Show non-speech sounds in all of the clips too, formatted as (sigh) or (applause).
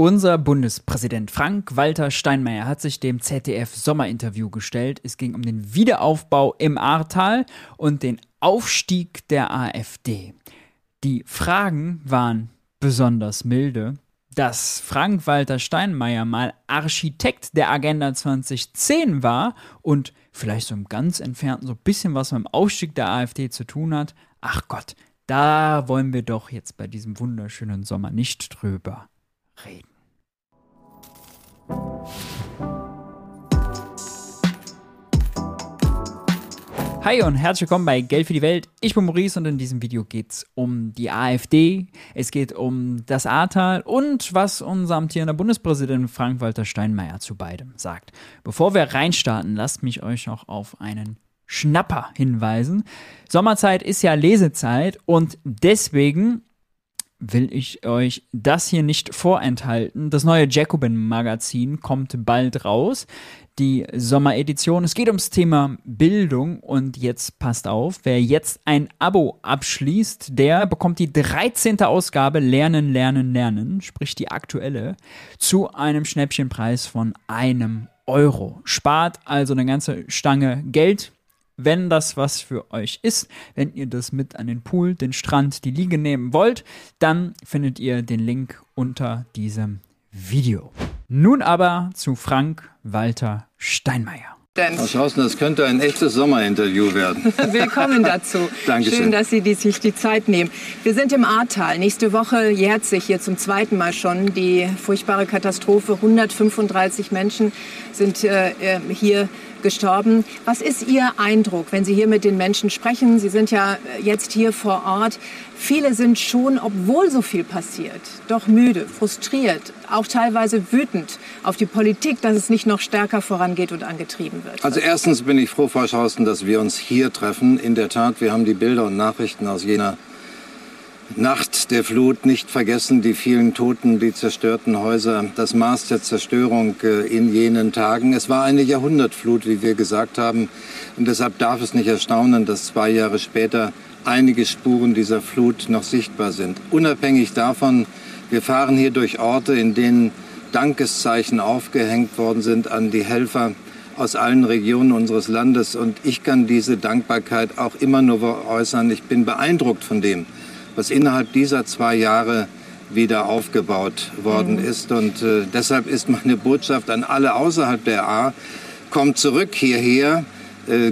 Unser Bundespräsident Frank-Walter Steinmeier hat sich dem ZDF-Sommerinterview gestellt. Es ging um den Wiederaufbau im Ahrtal und den Aufstieg der AfD. Die Fragen waren besonders milde. Dass Frank-Walter Steinmeier mal Architekt der Agenda 2010 war und vielleicht so im ganz entfernten so ein bisschen was mit dem Aufstieg der AfD zu tun hat, ach Gott, da wollen wir doch jetzt bei diesem wunderschönen Sommer nicht drüber reden. Hi und herzlich willkommen bei Geld für die Welt. Ich bin Maurice und in diesem Video geht es um die AfD, es geht um das Ahrtal und was unser amtierender Bundespräsident Frank-Walter Steinmeier zu beidem sagt. Bevor wir reinstarten, lasst mich euch noch auf einen Schnapper hinweisen. Sommerzeit ist ja Lesezeit und deswegen will ich euch das hier nicht vorenthalten. Das neue Jacobin-Magazin kommt bald raus. Die Sommeredition. Es geht ums Thema Bildung und jetzt passt auf, wer jetzt ein Abo abschließt, der bekommt die 13. Ausgabe Lernen, Lernen, Lernen, sprich die aktuelle, zu einem Schnäppchenpreis von einem Euro. Spart also eine ganze Stange Geld wenn das was für euch ist, wenn ihr das mit an den Pool, den Strand, die Liege nehmen wollt, dann findet ihr den Link unter diesem Video. Nun aber zu Frank Walter Steinmeier. Frau Schausen, das könnte ein echtes Sommerinterview werden. (laughs) Willkommen dazu. Dankeschön. Schön, dass Sie die, sich die Zeit nehmen. Wir sind im Ahrtal. Nächste Woche jährt sich hier zum zweiten Mal schon die furchtbare Katastrophe. 135 Menschen sind äh, äh hier gestorben. Was ist Ihr Eindruck, wenn Sie hier mit den Menschen sprechen? Sie sind ja jetzt hier vor Ort. Viele sind schon, obwohl so viel passiert, doch müde, frustriert, auch teilweise wütend auf die Politik, dass es nicht noch stärker vorangeht und angetrieben wird. Also erstens bin ich froh, Frau Schausten, dass wir uns hier treffen. In der Tat, wir haben die Bilder und Nachrichten aus jener Nacht der Flut nicht vergessen, die vielen Toten, die zerstörten Häuser, das Maß der Zerstörung äh, in jenen Tagen. Es war eine Jahrhundertflut, wie wir gesagt haben. Und deshalb darf es nicht erstaunen, dass zwei Jahre später einige Spuren dieser Flut noch sichtbar sind. Unabhängig davon, wir fahren hier durch Orte, in denen Dankeszeichen aufgehängt worden sind an die Helfer aus allen Regionen unseres Landes. Und ich kann diese Dankbarkeit auch immer nur äußern. Ich bin beeindruckt von dem, was innerhalb dieser zwei Jahre wieder aufgebaut worden mhm. ist. Und äh, deshalb ist meine Botschaft an alle außerhalb der A, kommt zurück hierher,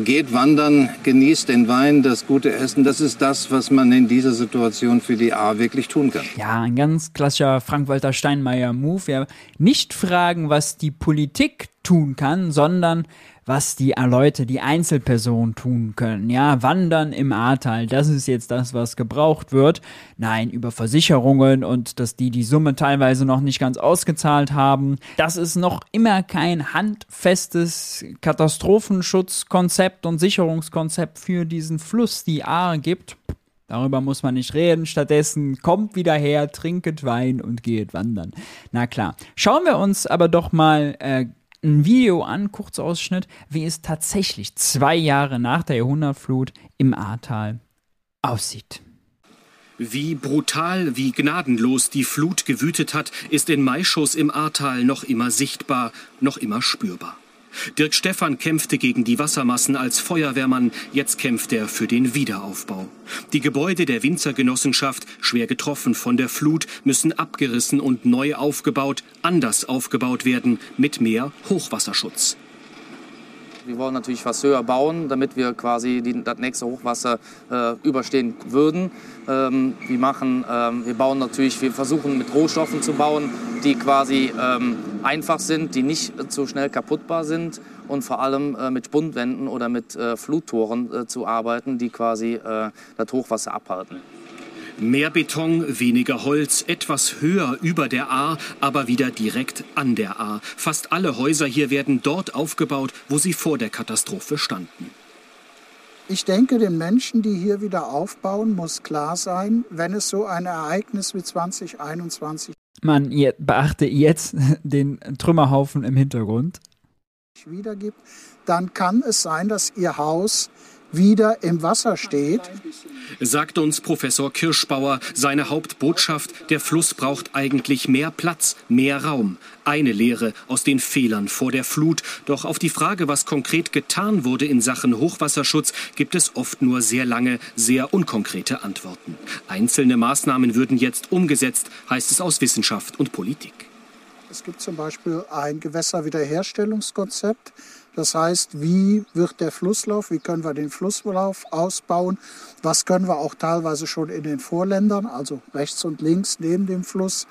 geht wandern, genießt den Wein, das gute Essen. Das ist das, was man in dieser Situation für die A wirklich tun kann. Ja, ein ganz klassischer Frank-Walter Steinmeier-Move. Ja, nicht fragen, was die Politik tun kann, sondern was die Leute, die Einzelpersonen tun können. Ja, wandern im Ahrtal, das ist jetzt das, was gebraucht wird. Nein, über Versicherungen und dass die die Summe teilweise noch nicht ganz ausgezahlt haben. Dass es noch immer kein handfestes Katastrophenschutzkonzept und Sicherungskonzept für diesen Fluss, die Ahr gibt. Darüber muss man nicht reden. Stattdessen kommt wieder her, trinket Wein und geht wandern. Na klar. Schauen wir uns aber doch mal äh, ein Video an, Kurzausschnitt, wie es tatsächlich zwei Jahre nach der Jahrhundertflut im Ahrtal aussieht. Wie brutal, wie gnadenlos die Flut gewütet hat, ist in Maischows im Ahrtal noch immer sichtbar, noch immer spürbar. Dirk Stephan kämpfte gegen die Wassermassen als Feuerwehrmann, jetzt kämpft er für den Wiederaufbau. Die Gebäude der Winzergenossenschaft, schwer getroffen von der Flut, müssen abgerissen und neu aufgebaut, anders aufgebaut werden, mit mehr Hochwasserschutz. Wir wollen natürlich was höher bauen, damit wir quasi die, das nächste Hochwasser äh, überstehen würden. Ähm, wir, machen, ähm, wir bauen natürlich, wir versuchen mit Rohstoffen zu bauen, die quasi ähm, einfach sind, die nicht zu schnell kaputtbar sind und vor allem äh, mit Spundwänden oder mit äh, Fluttoren äh, zu arbeiten, die quasi äh, das Hochwasser abhalten. Mehr Beton, weniger Holz, etwas höher über der A, aber wieder direkt an der A. Fast alle Häuser hier werden dort aufgebaut, wo sie vor der Katastrophe standen. Ich denke, den Menschen, die hier wieder aufbauen, muss klar sein, wenn es so ein Ereignis wie 2021 man beachte jetzt (laughs) den Trümmerhaufen im Hintergrund wiedergibt, dann kann es sein, dass ihr Haus wieder im Wasser steht. Sagt uns Professor Kirschbauer, seine Hauptbotschaft, der Fluss braucht eigentlich mehr Platz, mehr Raum. Eine Lehre aus den Fehlern vor der Flut. Doch auf die Frage, was konkret getan wurde in Sachen Hochwasserschutz, gibt es oft nur sehr lange, sehr unkonkrete Antworten. Einzelne Maßnahmen würden jetzt umgesetzt, heißt es aus Wissenschaft und Politik. Es gibt zum Beispiel ein Gewässerwiederherstellungskonzept. Das heißt, wie wird der Flusslauf, wie können wir den Flusslauf ausbauen, was können wir auch teilweise schon in den Vorländern, also rechts und links neben dem Fluss,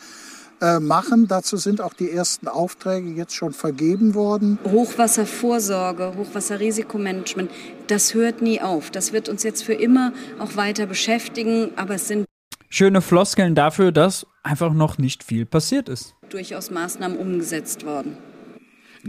äh, machen. Dazu sind auch die ersten Aufträge jetzt schon vergeben worden. Hochwasservorsorge, Hochwasserrisikomanagement, das hört nie auf. Das wird uns jetzt für immer auch weiter beschäftigen, aber es sind schöne Floskeln dafür, dass einfach noch nicht viel passiert ist. Durchaus Maßnahmen umgesetzt worden.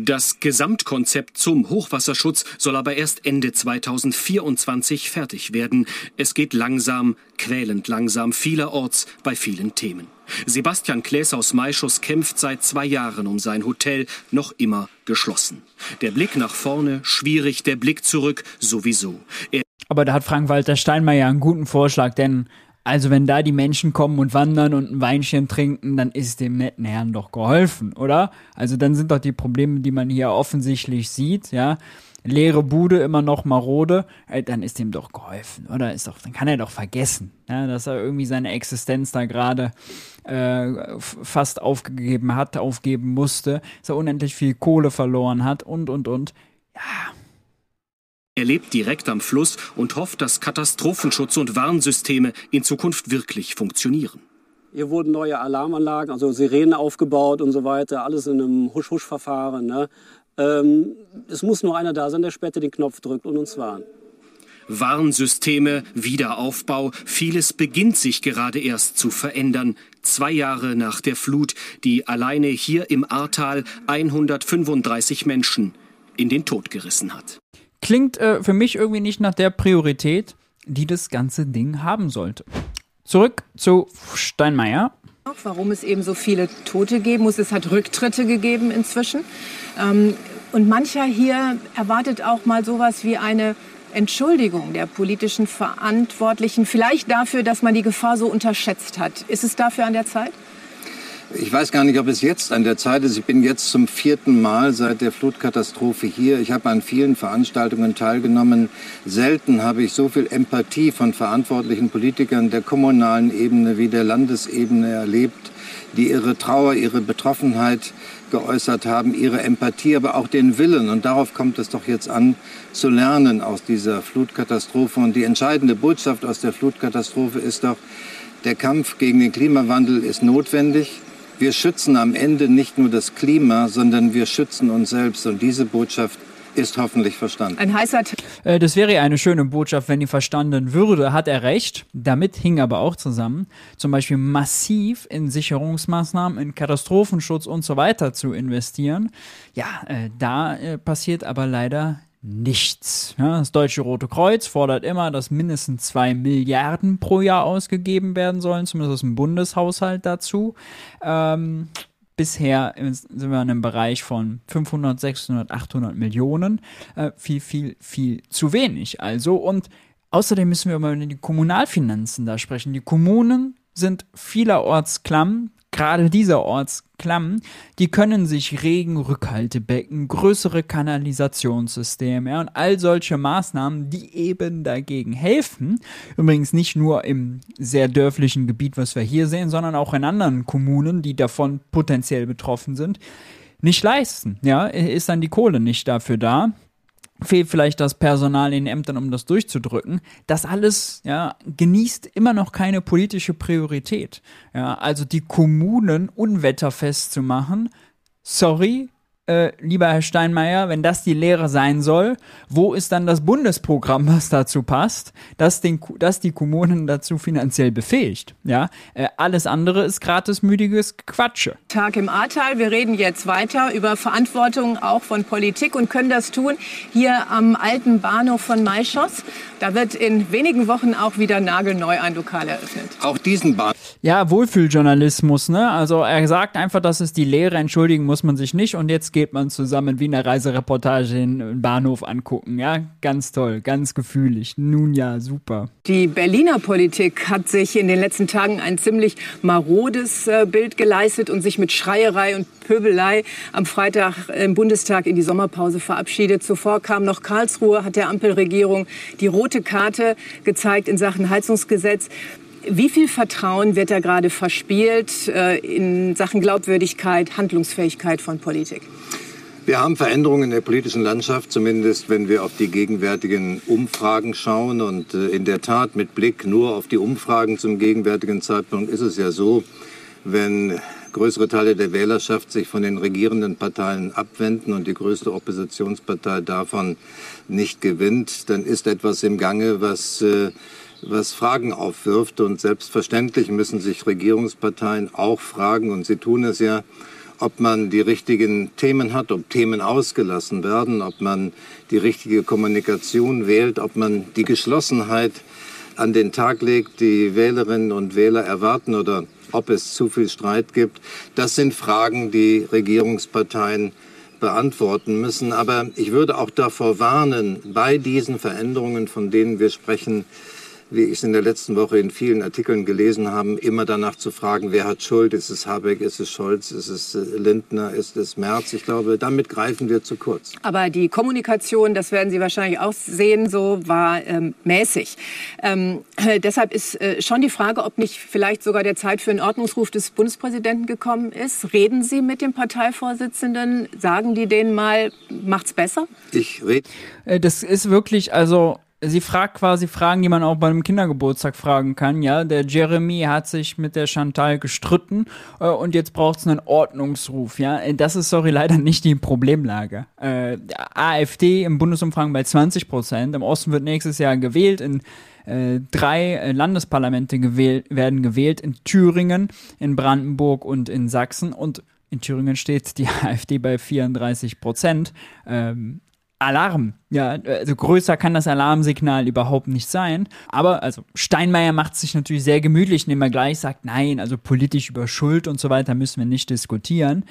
Das Gesamtkonzept zum Hochwasserschutz soll aber erst Ende 2024 fertig werden. Es geht langsam, quälend langsam, vielerorts bei vielen Themen. Sebastian Klaes aus Maischuss kämpft seit zwei Jahren um sein Hotel, noch immer geschlossen. Der Blick nach vorne schwierig, der Blick zurück sowieso. Er aber da hat Frank-Walter Steinmeier einen guten Vorschlag, denn also wenn da die Menschen kommen und wandern und ein Weinchen trinken, dann ist dem netten Herrn doch geholfen, oder? Also dann sind doch die Probleme, die man hier offensichtlich sieht, ja, leere Bude immer noch marode, ey, dann ist dem doch geholfen, oder? Ist doch, dann kann er doch vergessen, ja, dass er irgendwie seine Existenz da gerade äh, fast aufgegeben hat, aufgeben musste, dass er unendlich viel Kohle verloren hat und und und. Ja, er lebt direkt am Fluss und hofft, dass Katastrophenschutz und Warnsysteme in Zukunft wirklich funktionieren. Hier wurden neue Alarmanlagen, also Sirenen aufgebaut und so weiter, alles in einem Husch-Husch-Verfahren. Ne? Ähm, es muss nur einer da sein, der später den Knopf drückt und uns warnt. Warnsysteme, Wiederaufbau, vieles beginnt sich gerade erst zu verändern. Zwei Jahre nach der Flut, die alleine hier im Ahrtal 135 Menschen in den Tod gerissen hat. Klingt äh, für mich irgendwie nicht nach der Priorität, die das ganze Ding haben sollte. Zurück zu Steinmeier. Warum es eben so viele Tote geben muss. Es hat Rücktritte gegeben inzwischen. Ähm, und mancher hier erwartet auch mal sowas wie eine Entschuldigung der politischen Verantwortlichen, vielleicht dafür, dass man die Gefahr so unterschätzt hat. Ist es dafür an der Zeit? Ich weiß gar nicht, ob es jetzt an der Zeit ist. Ich bin jetzt zum vierten Mal seit der Flutkatastrophe hier. Ich habe an vielen Veranstaltungen teilgenommen. Selten habe ich so viel Empathie von verantwortlichen Politikern der kommunalen Ebene wie der Landesebene erlebt, die ihre Trauer, ihre Betroffenheit geäußert haben, ihre Empathie, aber auch den Willen. Und darauf kommt es doch jetzt an, zu lernen aus dieser Flutkatastrophe. Und die entscheidende Botschaft aus der Flutkatastrophe ist doch, der Kampf gegen den Klimawandel ist notwendig. Wir schützen am Ende nicht nur das Klima, sondern wir schützen uns selbst. Und diese Botschaft ist hoffentlich verstanden. Ein heißer äh, das wäre eine schöne Botschaft, wenn die verstanden würde, hat er recht. Damit hing aber auch zusammen, zum Beispiel massiv in Sicherungsmaßnahmen, in Katastrophenschutz und so weiter zu investieren. Ja, äh, da äh, passiert aber leider nichts. Ja, das Deutsche Rote Kreuz fordert immer, dass mindestens zwei Milliarden pro Jahr ausgegeben werden sollen, zumindest aus dem Bundeshaushalt dazu. Ähm, bisher sind wir in einem Bereich von 500, 600, 800 Millionen. Äh, viel, viel, viel zu wenig. Also und außerdem müssen wir über die Kommunalfinanzen da sprechen. Die Kommunen sind vielerorts klamm, gerade dieser Ortsklamm, die können sich Regenrückhaltebecken, größere Kanalisationssysteme und all solche Maßnahmen, die eben dagegen helfen. Übrigens nicht nur im sehr dörflichen Gebiet, was wir hier sehen, sondern auch in anderen Kommunen, die davon potenziell betroffen sind, nicht leisten. Ja, ist dann die Kohle nicht dafür da fehlt vielleicht das Personal in den Ämtern, um das durchzudrücken. Das alles ja, genießt immer noch keine politische Priorität. Ja, also die Kommunen unwetterfest zu machen, sorry, äh, lieber Herr Steinmeier, wenn das die Lehre sein soll, wo ist dann das Bundesprogramm, was dazu passt, das, den, das die Kommunen dazu finanziell befähigt? Ja, äh, alles andere ist gratismüdiges Quatsche. Tag im Ahrtal. Wir reden jetzt weiter über Verantwortung auch von Politik und können das tun hier am alten Bahnhof von Maischoss. Da wird in wenigen Wochen auch wieder nagelneu ein Lokal eröffnet. Auch diesen Bahnhof. Ja, Wohlfühljournalismus, ne? Also er sagt einfach, dass es die Lehre entschuldigen muss man sich nicht und jetzt geht man zusammen wie eine Reisereportage in den Bahnhof angucken. Ja, ganz toll, ganz gefühlig. Nun ja, super. Die Berliner Politik hat sich in den letzten Tagen ein ziemlich marodes äh, Bild geleistet und sich mit Schreierei und Pöbelei am Freitag im Bundestag in die Sommerpause verabschiedet. Zuvor kam noch Karlsruhe, hat der Ampelregierung die rote Karte gezeigt in Sachen Heizungsgesetz. Wie viel Vertrauen wird da gerade verspielt äh, in Sachen Glaubwürdigkeit, Handlungsfähigkeit von Politik? Wir haben Veränderungen in der politischen Landschaft, zumindest wenn wir auf die gegenwärtigen Umfragen schauen. Und äh, in der Tat, mit Blick nur auf die Umfragen zum gegenwärtigen Zeitpunkt, ist es ja so, wenn größere Teile der Wählerschaft sich von den regierenden Parteien abwenden und die größte Oppositionspartei davon nicht gewinnt, dann ist etwas im Gange, was äh, was Fragen aufwirft. Und selbstverständlich müssen sich Regierungsparteien auch fragen, und sie tun es ja, ob man die richtigen Themen hat, ob Themen ausgelassen werden, ob man die richtige Kommunikation wählt, ob man die Geschlossenheit an den Tag legt, die Wählerinnen und Wähler erwarten oder ob es zu viel Streit gibt. Das sind Fragen, die Regierungsparteien beantworten müssen. Aber ich würde auch davor warnen, bei diesen Veränderungen, von denen wir sprechen, wie ich es in der letzten Woche in vielen Artikeln gelesen habe, immer danach zu fragen, wer hat Schuld? Ist es Habeck, ist es Scholz, ist es äh, Lindner, ist es Merz? Ich glaube, damit greifen wir zu kurz. Aber die Kommunikation, das werden Sie wahrscheinlich auch sehen, so war ähm, mäßig. Ähm, äh, deshalb ist äh, schon die Frage, ob nicht vielleicht sogar der Zeit für einen Ordnungsruf des Bundespräsidenten gekommen ist. Reden Sie mit dem Parteivorsitzenden? Sagen die denen mal, macht's besser? Ich rede. Äh, das ist wirklich, also sie fragt quasi Fragen, die man auch bei einem Kindergeburtstag fragen kann. Ja, der Jeremy hat sich mit der Chantal gestritten äh, und jetzt braucht es einen Ordnungsruf. Ja, äh, das ist sorry leider nicht die Problemlage. Äh, AfD im Bundesumfang bei 20 Prozent. Im Osten wird nächstes Jahr gewählt. In äh, drei äh, Landesparlamente gewählt, werden gewählt in Thüringen, in Brandenburg und in Sachsen und in Thüringen steht die (laughs) AfD bei 34 Prozent. Ähm, Alarm. Ja, also größer kann das Alarmsignal überhaupt nicht sein. Aber also Steinmeier macht sich natürlich sehr gemütlich, indem er gleich sagt, nein, also politisch über Schuld und so weiter müssen wir nicht diskutieren.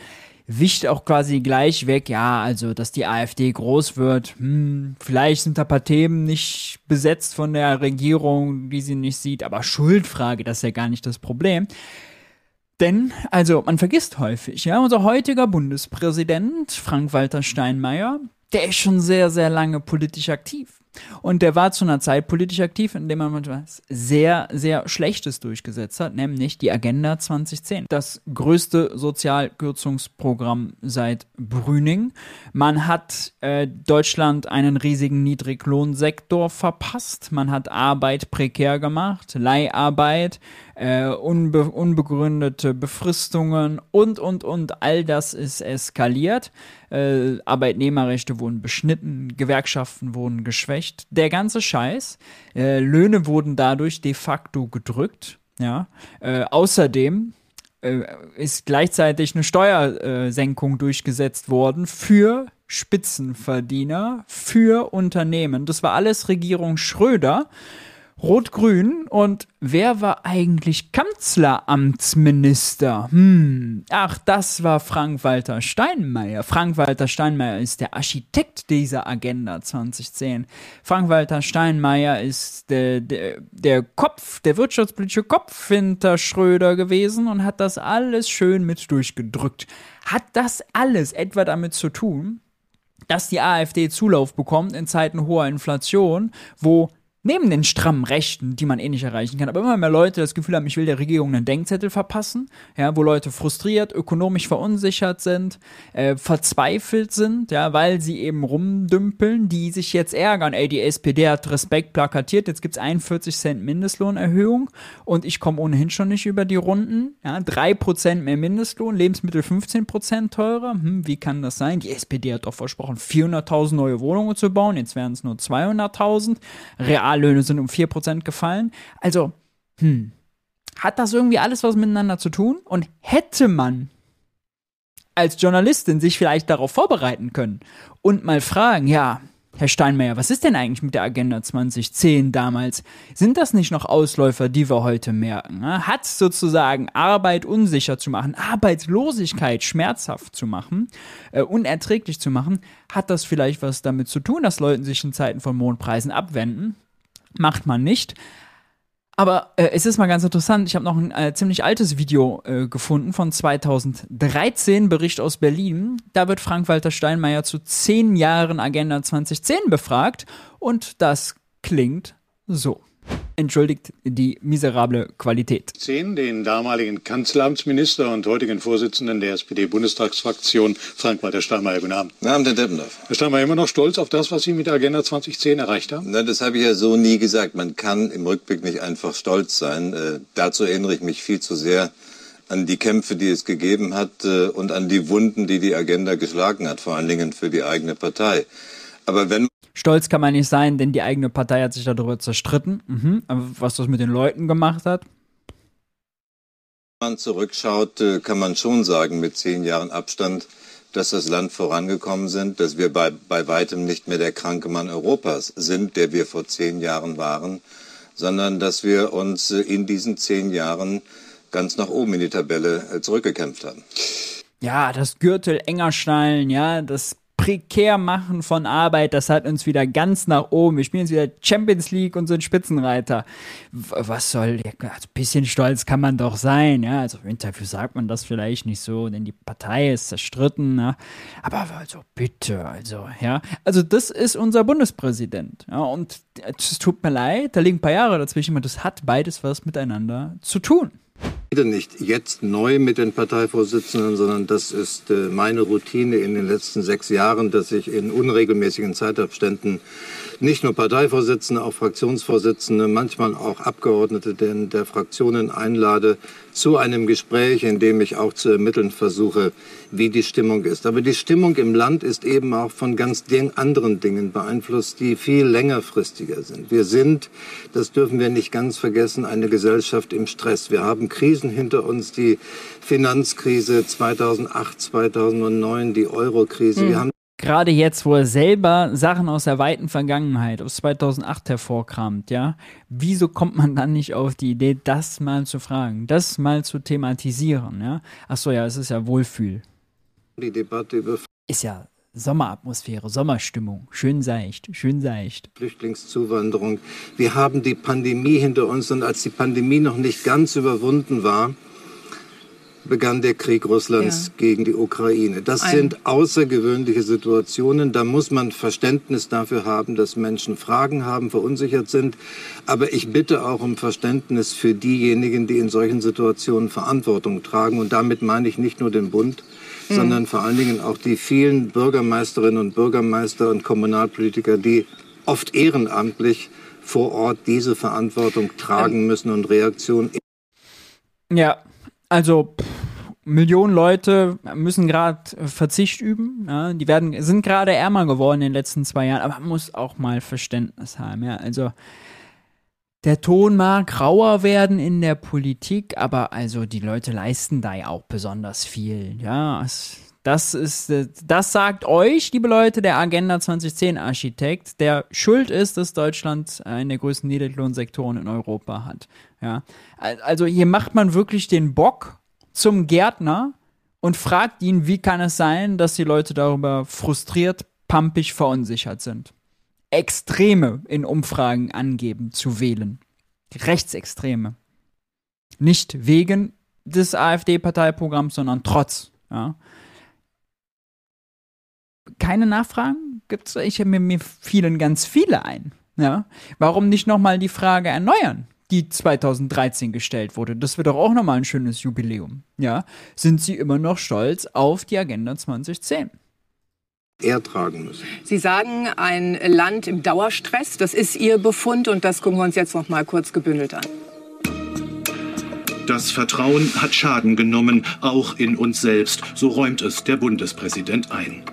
Wischt auch quasi gleich weg, ja, also dass die AfD groß wird, hm, vielleicht sind da paar Themen nicht besetzt von der Regierung, die sie nicht sieht, aber Schuldfrage, das ist ja gar nicht das Problem. Denn, also, man vergisst häufig, ja, unser heutiger Bundespräsident, Frank-Walter Steinmeier, der ist schon sehr, sehr lange politisch aktiv. Und der war zu einer Zeit politisch aktiv, in dem man etwas sehr, sehr Schlechtes durchgesetzt hat, nämlich die Agenda 2010. Das größte Sozialkürzungsprogramm seit Brüning. Man hat äh, Deutschland einen riesigen Niedriglohnsektor verpasst. Man hat Arbeit prekär gemacht, Leiharbeit, äh, unbe unbegründete Befristungen und, und, und. All das ist eskaliert. Äh, Arbeitnehmerrechte wurden beschnitten, Gewerkschaften wurden geschwächt. Der ganze Scheiß. Äh, Löhne wurden dadurch de facto gedrückt. Ja. Äh, außerdem äh, ist gleichzeitig eine Steuersenkung durchgesetzt worden für Spitzenverdiener, für Unternehmen. Das war alles Regierung Schröder. Rot-Grün und wer war eigentlich Kanzleramtsminister? Hm, ach, das war Frank-Walter Steinmeier. Frank-Walter Steinmeier ist der Architekt dieser Agenda 2010. Frank-Walter Steinmeier ist der, der, der Kopf, der wirtschaftspolitische Kopf hinter Schröder gewesen und hat das alles schön mit durchgedrückt. Hat das alles etwa damit zu tun, dass die AfD Zulauf bekommt in Zeiten hoher Inflation, wo neben den strammen Rechten, die man eh nicht erreichen kann, aber immer mehr Leute das Gefühl haben, ich will der Regierung einen Denkzettel verpassen, ja, wo Leute frustriert, ökonomisch verunsichert sind, äh, verzweifelt sind, ja, weil sie eben rumdümpeln, die sich jetzt ärgern, ey, die SPD hat Respekt plakatiert, jetzt gibt's 41 Cent Mindestlohnerhöhung und ich komme ohnehin schon nicht über die Runden, ja, 3% mehr Mindestlohn, Lebensmittel 15% teurer, hm, wie kann das sein? Die SPD hat doch versprochen, 400.000 neue Wohnungen zu bauen, jetzt werden es nur 200.000, real Reallöhne sind um 4% gefallen. Also, hm, hat das irgendwie alles was miteinander zu tun? Und hätte man als Journalistin sich vielleicht darauf vorbereiten können und mal fragen, ja, Herr Steinmeier, was ist denn eigentlich mit der Agenda 2010 damals? Sind das nicht noch Ausläufer, die wir heute merken? Ne? Hat sozusagen Arbeit unsicher zu machen, Arbeitslosigkeit schmerzhaft zu machen, äh, unerträglich zu machen, hat das vielleicht was damit zu tun, dass Leute sich in Zeiten von Mondpreisen abwenden? Macht man nicht. Aber äh, es ist mal ganz interessant, ich habe noch ein äh, ziemlich altes Video äh, gefunden von 2013, Bericht aus Berlin. Da wird Frank-Walter Steinmeier zu zehn Jahren Agenda 2010 befragt und das klingt so entschuldigt die miserable Qualität. Zehn den damaligen Kanzleramtsminister und heutigen Vorsitzenden der SPD-Bundestagsfraktion, Frank-Walter Steinmeier. Guten Abend. Guten Abend, Herr Deppendorf. Herr Steinmeier, immer noch stolz auf das, was Sie mit der Agenda 2010 erreicht haben? Na, das habe ich ja so nie gesagt. Man kann im Rückblick nicht einfach stolz sein. Äh, dazu erinnere ich mich viel zu sehr an die Kämpfe, die es gegeben hat äh, und an die Wunden, die die Agenda geschlagen hat, vor allen Dingen für die eigene Partei. Aber wenn Stolz kann man nicht sein, denn die eigene Partei hat sich darüber zerstritten. Mhm. Was das mit den Leuten gemacht hat? Wenn man zurückschaut, äh, kann man schon sagen, mit zehn Jahren Abstand, dass das Land vorangekommen sind, dass wir bei, bei weitem nicht mehr der kranke Mann Europas sind, der wir vor zehn Jahren waren, sondern dass wir uns äh, in diesen zehn Jahren ganz nach oben in die Tabelle äh, zurückgekämpft haben. Ja, das Gürtel enger schnallen, ja, das prekär machen von Arbeit, das hat uns wieder ganz nach oben. Wir spielen jetzt wieder Champions League und sind Spitzenreiter. Was soll, ja, also ein bisschen stolz kann man doch sein, ja. Also im Interview sagt man das vielleicht nicht so, denn die Partei ist zerstritten, ne? Aber also bitte, also, ja. Also das ist unser Bundespräsident, ja. Und es tut mir leid, da liegen ein paar Jahre dazwischen, und das hat beides was miteinander zu tun nicht jetzt neu mit den Parteivorsitzenden, sondern das ist äh, meine Routine in den letzten sechs Jahren, dass ich in unregelmäßigen Zeitabständen nicht nur Parteivorsitzende, auch Fraktionsvorsitzende, manchmal auch Abgeordnete der Fraktionen einlade zu einem Gespräch, in dem ich auch zu ermitteln versuche, wie die Stimmung ist. Aber die Stimmung im Land ist eben auch von ganz anderen Dingen beeinflusst, die viel längerfristiger sind. Wir sind, das dürfen wir nicht ganz vergessen, eine Gesellschaft im Stress. Wir haben Krisen hinter uns, die Finanzkrise 2008, 2009, die Eurokrise. Mhm. Wir haben gerade jetzt, wo er selber Sachen aus der weiten Vergangenheit, aus 2008 hervorkramt, ja, wieso kommt man dann nicht auf die Idee, das mal zu fragen, das mal zu thematisieren, ja? Ach so, ja, es ist ja Wohlfühl. Die Debatte über ist ja Sommeratmosphäre, Sommerstimmung, schön seicht, schön seicht. Flüchtlingszuwanderung. Wir haben die Pandemie hinter uns und als die Pandemie noch nicht ganz überwunden war, begann der Krieg Russlands ja. gegen die Ukraine. Das Ein sind außergewöhnliche Situationen. Da muss man Verständnis dafür haben, dass Menschen Fragen haben, verunsichert sind. Aber ich bitte auch um Verständnis für diejenigen, die in solchen Situationen Verantwortung tragen. Und damit meine ich nicht nur den Bund, mhm. sondern vor allen Dingen auch die vielen Bürgermeisterinnen und Bürgermeister und Kommunalpolitiker, die oft ehrenamtlich vor Ort diese Verantwortung tragen müssen und Reaktionen. Ja, also pff, Millionen Leute müssen gerade Verzicht üben. Ja, die werden, sind gerade ärmer geworden in den letzten zwei Jahren, aber man muss auch mal Verständnis haben. Ja, also der Ton mag rauer werden in der Politik, aber also die Leute leisten da ja auch besonders viel. Ja, das ist, das sagt euch, liebe Leute, der Agenda 2010 Architekt, der schuld ist, dass Deutschland einen der größten Niedriglohnsektoren in Europa hat. Ja, also hier macht man wirklich den Bock zum Gärtner und fragt ihn, wie kann es sein, dass die Leute darüber frustriert, pampig, verunsichert sind. Extreme in Umfragen angeben zu wählen. Rechtsextreme. Nicht wegen des AfD-Parteiprogramms, sondern trotz. Ja. Keine Nachfragen? Gibt's? Ich habe mir, mir fielen ganz viele ein. Ja. Warum nicht nochmal die Frage erneuern? die 2013 gestellt wurde. Das wird doch auch nochmal ein schönes Jubiläum. Ja, sind Sie immer noch stolz auf die Agenda 2010? ertragen müssen. Sie sagen, ein Land im Dauerstress, das ist Ihr Befund und das gucken wir uns jetzt noch mal kurz gebündelt an. Das Vertrauen hat Schaden genommen, auch in uns selbst, so räumt es der Bundespräsident ein.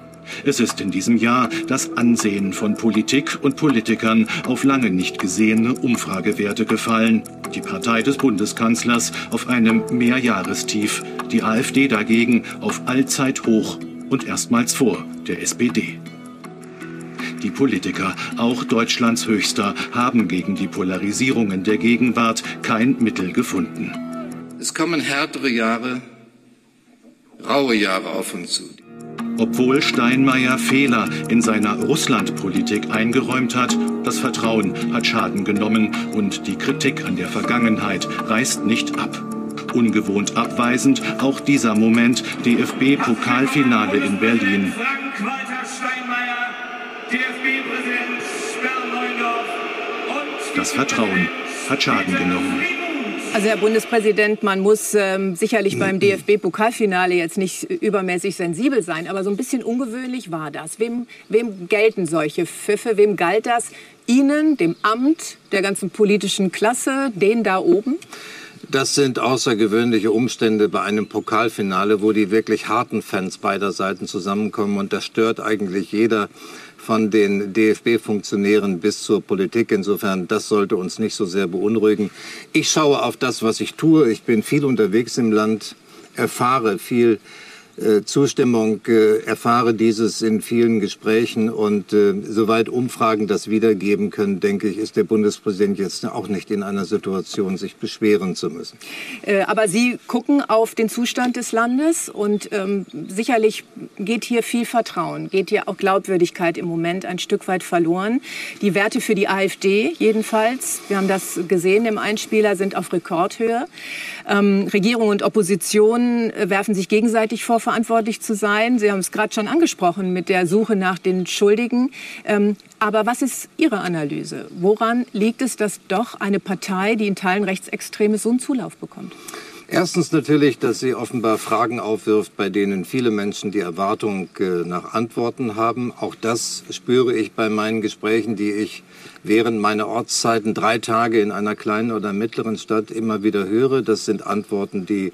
Es ist in diesem Jahr das Ansehen von Politik und Politikern auf lange nicht gesehene Umfragewerte gefallen. Die Partei des Bundeskanzlers auf einem Mehrjahrestief, die AfD dagegen auf Allzeithoch und erstmals vor der SPD. Die Politiker, auch Deutschlands Höchster, haben gegen die Polarisierungen der Gegenwart kein Mittel gefunden. Es kommen härtere Jahre, raue Jahre auf uns zu. Obwohl Steinmeier Fehler in seiner Russlandpolitik eingeräumt hat, das Vertrauen hat Schaden genommen und die Kritik an der Vergangenheit reißt nicht ab. Ungewohnt abweisend auch dieser Moment DFB-Pokalfinale in Berlin. Das Vertrauen hat Schaden genommen. Also Herr Bundespräsident, man muss ähm, sicherlich beim DFB-Pokalfinale jetzt nicht übermäßig sensibel sein, aber so ein bisschen ungewöhnlich war das. Wem, wem gelten solche Pfiffe? Wem galt das? Ihnen, dem Amt, der ganzen politischen Klasse, den da oben? Das sind außergewöhnliche Umstände bei einem Pokalfinale, wo die wirklich harten Fans beider Seiten zusammenkommen. Und das stört eigentlich jeder von den DFB-Funktionären bis zur Politik. Insofern, das sollte uns nicht so sehr beunruhigen. Ich schaue auf das, was ich tue. Ich bin viel unterwegs im Land, erfahre viel Zustimmung, äh, erfahre dieses in vielen Gesprächen und äh, soweit Umfragen das wiedergeben können, denke ich, ist der Bundespräsident jetzt auch nicht in einer Situation, sich beschweren zu müssen. Äh, aber Sie gucken auf den Zustand des Landes und ähm, sicherlich geht hier viel Vertrauen, geht hier auch Glaubwürdigkeit im Moment ein Stück weit verloren. Die Werte für die AfD jedenfalls, wir haben das gesehen im Einspieler, sind auf Rekordhöhe. Ähm, Regierung und Opposition äh, werfen sich gegenseitig vor, verantwortlich zu sein. Sie haben es gerade schon angesprochen mit der Suche nach den Schuldigen. Ähm, aber was ist Ihre Analyse? Woran liegt es, dass doch eine Partei, die in Teilen rechtsextrem ist, so einen Zulauf bekommt? Erstens natürlich, dass sie offenbar Fragen aufwirft, bei denen viele Menschen die Erwartung äh, nach Antworten haben. Auch das spüre ich bei meinen Gesprächen, die ich während meiner Ortszeiten drei Tage in einer kleinen oder mittleren Stadt immer wieder höre. Das sind Antworten, die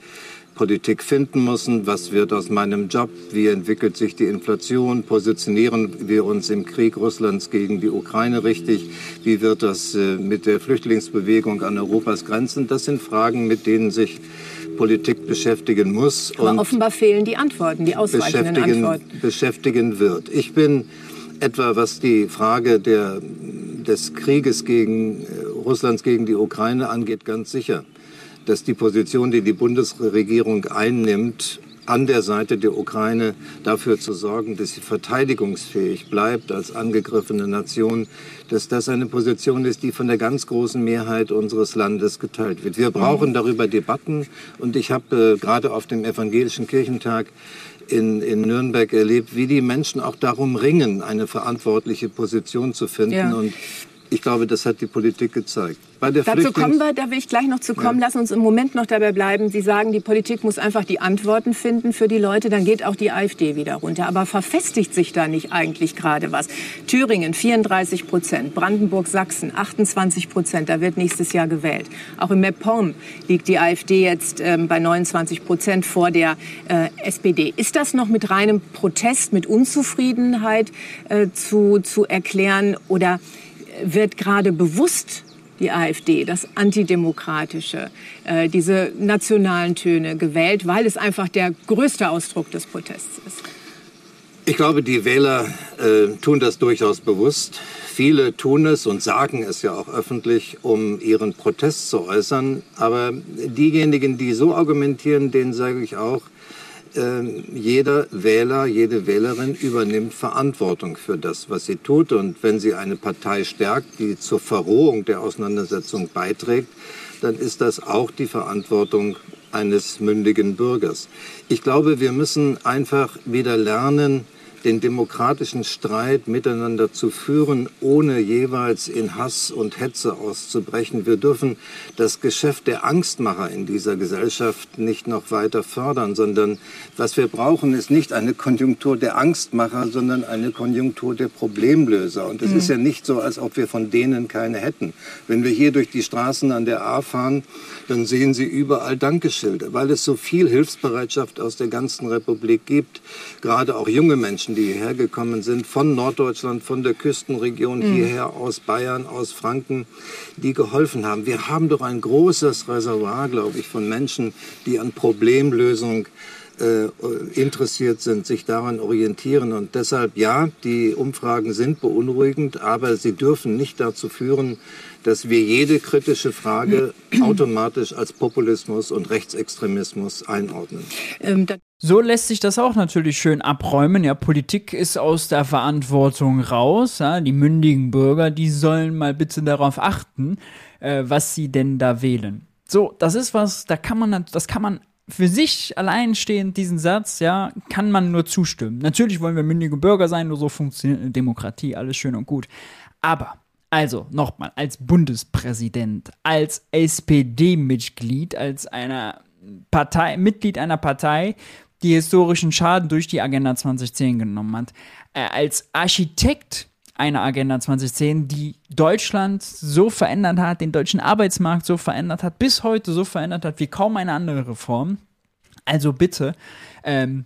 Politik finden müssen. Was wird aus meinem Job? Wie entwickelt sich die Inflation? Positionieren wir uns im Krieg Russlands gegen die Ukraine richtig? Wie wird das äh, mit der Flüchtlingsbewegung an Europas Grenzen? Das sind Fragen, mit denen sich Politik beschäftigen muss Aber und offenbar fehlen die Antworten, die ausreichenden beschäftigen, Antworten. beschäftigen wird. Ich bin etwa, was die Frage der, des Krieges gegen äh, Russlands gegen die Ukraine angeht, ganz sicher, dass die Position, die die Bundesregierung einnimmt, an der Seite der Ukraine dafür zu sorgen, dass sie verteidigungsfähig bleibt als angegriffene Nation, dass das eine Position ist, die von der ganz großen Mehrheit unseres Landes geteilt wird. Wir brauchen darüber Debatten und ich habe äh, gerade auf dem Evangelischen Kirchentag in, in Nürnberg erlebt, wie die Menschen auch darum ringen, eine verantwortliche Position zu finden. Ja. Und ich glaube, das hat die Politik gezeigt. Bei der Dazu Flüchtlings- kommen wir, da will ich gleich noch zu kommen. Ja. Lass uns im Moment noch dabei bleiben. Sie sagen, die Politik muss einfach die Antworten finden für die Leute, dann geht auch die AfD wieder runter. Aber verfestigt sich da nicht eigentlich gerade was? Thüringen 34 Prozent, Brandenburg, Sachsen 28 Prozent, da wird nächstes Jahr gewählt. Auch in MacPom liegt die AfD jetzt ähm, bei 29 Prozent vor der äh, SPD. Ist das noch mit reinem Protest, mit Unzufriedenheit äh, zu, zu erklären oder wird gerade bewusst die AfD, das Antidemokratische, äh, diese nationalen Töne gewählt, weil es einfach der größte Ausdruck des Protests ist. Ich glaube, die Wähler äh, tun das durchaus bewusst. Viele tun es und sagen es ja auch öffentlich, um ihren Protest zu äußern. Aber diejenigen, die so argumentieren, denen sage ich auch, äh, jeder Wähler, jede Wählerin übernimmt Verantwortung für das, was sie tut. Und wenn sie eine Partei stärkt, die zur Verrohung der Auseinandersetzung beiträgt, dann ist das auch die Verantwortung eines mündigen Bürgers. Ich glaube, wir müssen einfach wieder lernen, den demokratischen Streit miteinander zu führen, ohne jeweils in Hass und Hetze auszubrechen. Wir dürfen das Geschäft der Angstmacher in dieser Gesellschaft nicht noch weiter fördern, sondern was wir brauchen, ist nicht eine Konjunktur der Angstmacher, sondern eine Konjunktur der Problemlöser. Und es Mhm. ist ja nicht so, als ob wir von denen keine hätten. Wenn wir hier durch die Straßen an der A fahren, dann sehen Sie überall Dankeschilder, weil es so viel Hilfsbereitschaft aus der ganzen Republik gibt. Gerade auch junge Menschen, die hierher gekommen sind, von Norddeutschland, von der Küstenregion Mhm. hierher, aus Bayern, aus Franken, die geholfen haben. Wir haben doch ein großes Reservoir, glaube ich, von Menschen, die an Problemlösung äh, interessiert sind, sich daran orientieren. Und deshalb, ja, die Umfragen sind beunruhigend, aber sie dürfen nicht dazu führen, dass wir jede kritische Frage (clears throat) automatisch als Populismus und Rechtsextremismus einordnen. Ähm, so lässt sich das auch natürlich schön abräumen. Ja, Politik ist aus der Verantwortung raus. Ja, die mündigen Bürger, die sollen mal bitte darauf achten, äh, was sie denn da wählen. So, das ist was, da kann man, das kann man für sich alleinstehend, diesen Satz, ja, kann man nur zustimmen. Natürlich wollen wir mündige Bürger sein, nur so funktioniert eine Demokratie, alles schön und gut. Aber, also, nochmal, als Bundespräsident, als SPD-Mitglied, als einer Partei, Mitglied einer Partei, die historischen Schaden durch die Agenda 2010 genommen hat, äh, als Architekt einer Agenda 2010, die Deutschland so verändert hat, den deutschen Arbeitsmarkt so verändert hat, bis heute so verändert hat wie kaum eine andere Reform. Also bitte, ähm,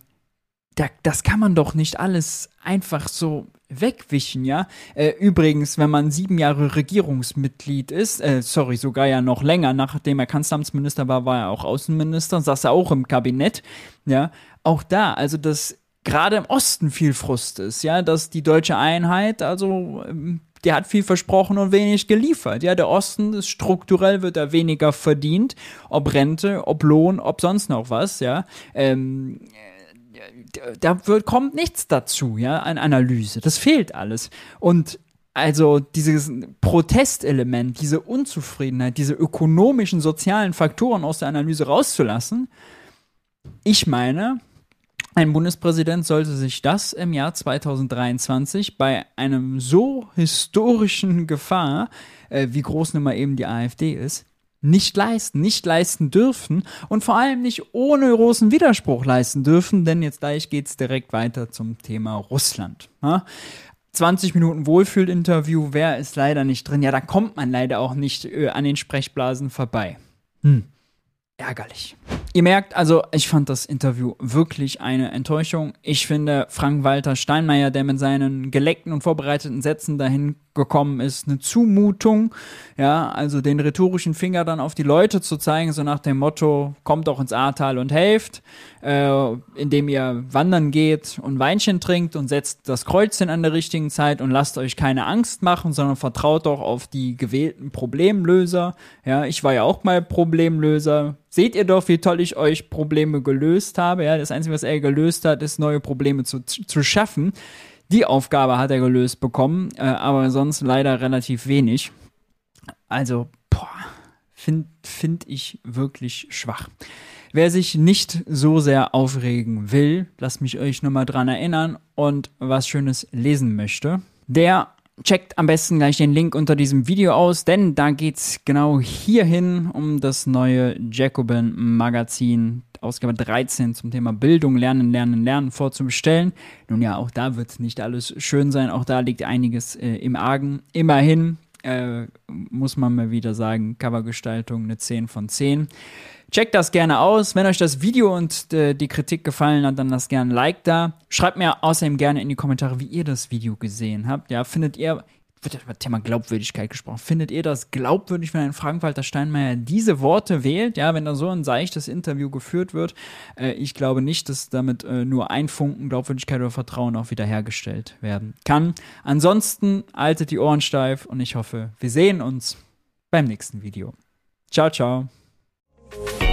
da, das kann man doch nicht alles einfach so wegwischen, ja. Äh, übrigens, wenn man sieben Jahre Regierungsmitglied ist, äh, sorry, sogar ja noch länger, nachdem er Kanzleramtsminister war, war er auch Außenminister, saß er auch im Kabinett, ja. Auch da, also das gerade im Osten viel Frust ist, ja, dass die deutsche Einheit, also ähm, der hat viel versprochen und wenig geliefert. Ja, der Osten ist strukturell wird er weniger verdient, ob Rente, ob Lohn, ob sonst noch was, ja. Ähm, da wird, kommt nichts dazu, ja, an Analyse. Das fehlt alles. Und also dieses Protestelement, diese Unzufriedenheit, diese ökonomischen, sozialen Faktoren aus der Analyse rauszulassen, ich meine, ein Bundespräsident sollte sich das im Jahr 2023 bei einem so historischen Gefahr, äh, wie groß nun mal eben die AfD ist, nicht leisten, nicht leisten dürfen und vor allem nicht ohne großen Widerspruch leisten dürfen, denn jetzt gleich geht es direkt weiter zum Thema Russland. Ja? 20 Minuten Wohlfühlinterview, wer ist leider nicht drin? Ja, da kommt man leider auch nicht äh, an den Sprechblasen vorbei. Hm. Ärgerlich. Ihr merkt, also ich fand das Interview wirklich eine Enttäuschung. Ich finde Frank-Walter Steinmeier, der mit seinen geleckten und vorbereiteten Sätzen dahin gekommen ist, eine Zumutung. Ja, also den rhetorischen Finger dann auf die Leute zu zeigen, so nach dem Motto, kommt doch ins Ahrtal und helft, äh, indem ihr wandern geht und Weinchen trinkt und setzt das Kreuzchen an der richtigen Zeit und lasst euch keine Angst machen, sondern vertraut doch auf die gewählten Problemlöser. Ja, ich war ja auch mal Problemlöser. Seht ihr doch, wie toll ich euch Probleme gelöst habe. Ja, das Einzige, was er gelöst hat, ist neue Probleme zu, zu schaffen. Die Aufgabe hat er gelöst bekommen, äh, aber sonst leider relativ wenig. Also, boah, finde find ich wirklich schwach. Wer sich nicht so sehr aufregen will, lasst mich euch nochmal dran erinnern und was Schönes lesen möchte, der checkt am besten gleich den Link unter diesem Video aus, denn da geht's genau hierhin um das neue Jacobin Magazin Ausgabe 13 zum Thema Bildung, Lernen, Lernen, Lernen vorzubestellen. Nun ja, auch da wird nicht alles schön sein, auch da liegt einiges äh, im Argen. Immerhin äh, muss man mal wieder sagen, Covergestaltung eine 10 von 10. Checkt das gerne aus. Wenn euch das Video und äh, die Kritik gefallen hat, dann lasst gerne ein Like da. Schreibt mir außerdem gerne in die Kommentare, wie ihr das Video gesehen habt. Ja, findet ihr, wird über Thema Glaubwürdigkeit gesprochen. Findet ihr das glaubwürdig, wenn ein Frank-Walter Steinmeier diese Worte wählt? Ja, wenn da so ein seichtes Interview geführt wird. Äh, ich glaube nicht, dass damit äh, nur ein Funken Glaubwürdigkeit oder Vertrauen auch wiederhergestellt werden kann. Ansonsten haltet die Ohren steif und ich hoffe, wir sehen uns beim nächsten Video. Ciao, ciao. Thank you.